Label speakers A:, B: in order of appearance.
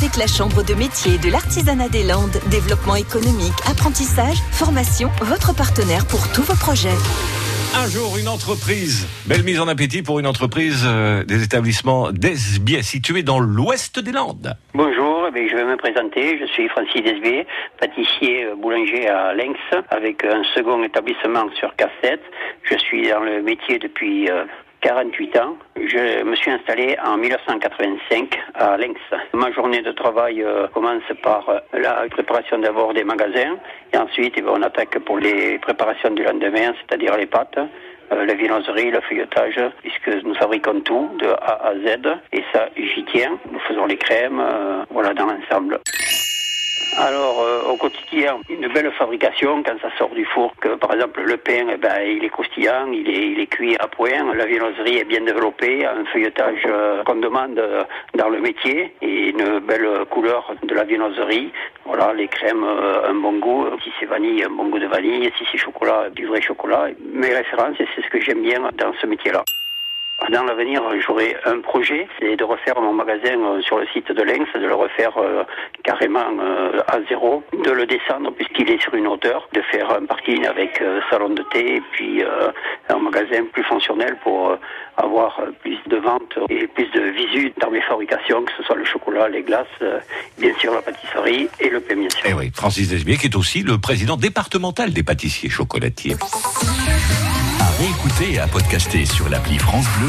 A: avec la Chambre de métier de l'artisanat des Landes. Développement économique, apprentissage, formation, votre partenaire pour tous vos projets.
B: Un jour, une entreprise. Belle mise en appétit pour une entreprise euh, des établissements Desbiais située dans l'ouest des Landes.
C: Bonjour, eh je vais me présenter. Je suis Francis Desbiais, pâtissier euh, boulanger à Lens, avec un second établissement sur cassette. Je suis dans le métier depuis euh, 48 ans. Je me suis installé en 1985 à Lens. Ma journée de travail euh, commence par euh, la préparation d'abord des magasins et ensuite eh ben, on attaque pour les préparations du lendemain, c'est-à-dire les pâtes. Euh, la viennoiserie, le feuilletage, puisque nous fabriquons tout de A à Z, et ça j'y tiens. Nous faisons les crèmes, voilà dans l'ensemble. Alors, au quotidien, une belle fabrication quand ça sort du four. Que, par exemple, le pain, eh ben, il est croustillant, il est, il est cuit à point. La viennoiserie est bien développée, un feuilletage euh, qu'on demande euh, dans le métier et une belle couleur de la viennoiserie. Voilà, les crèmes, un bon goût. Si c'est vanille, un bon goût de vanille. Si c'est chocolat, du vrai chocolat. Mes références, c'est ce que j'aime bien dans ce métier-là. Dans l'avenir, j'aurai un projet, c'est de refaire mon magasin euh, sur le site de Lens, de le refaire euh, carrément euh, à zéro, de le descendre puisqu'il est sur une hauteur, de faire un parking avec salon de thé et puis un magasin plus fonctionnel pour avoir plus de ventes et plus de visu dans mes fabrications, que ce soit le chocolat, les glaces, bien sûr la pâtisserie et le pain bien sûr.
B: Et eh oui, Francis Desbier qui est aussi le président départemental des pâtissiers chocolatiers.
D: À réécouter et à podcaster sur l'appli France Bleu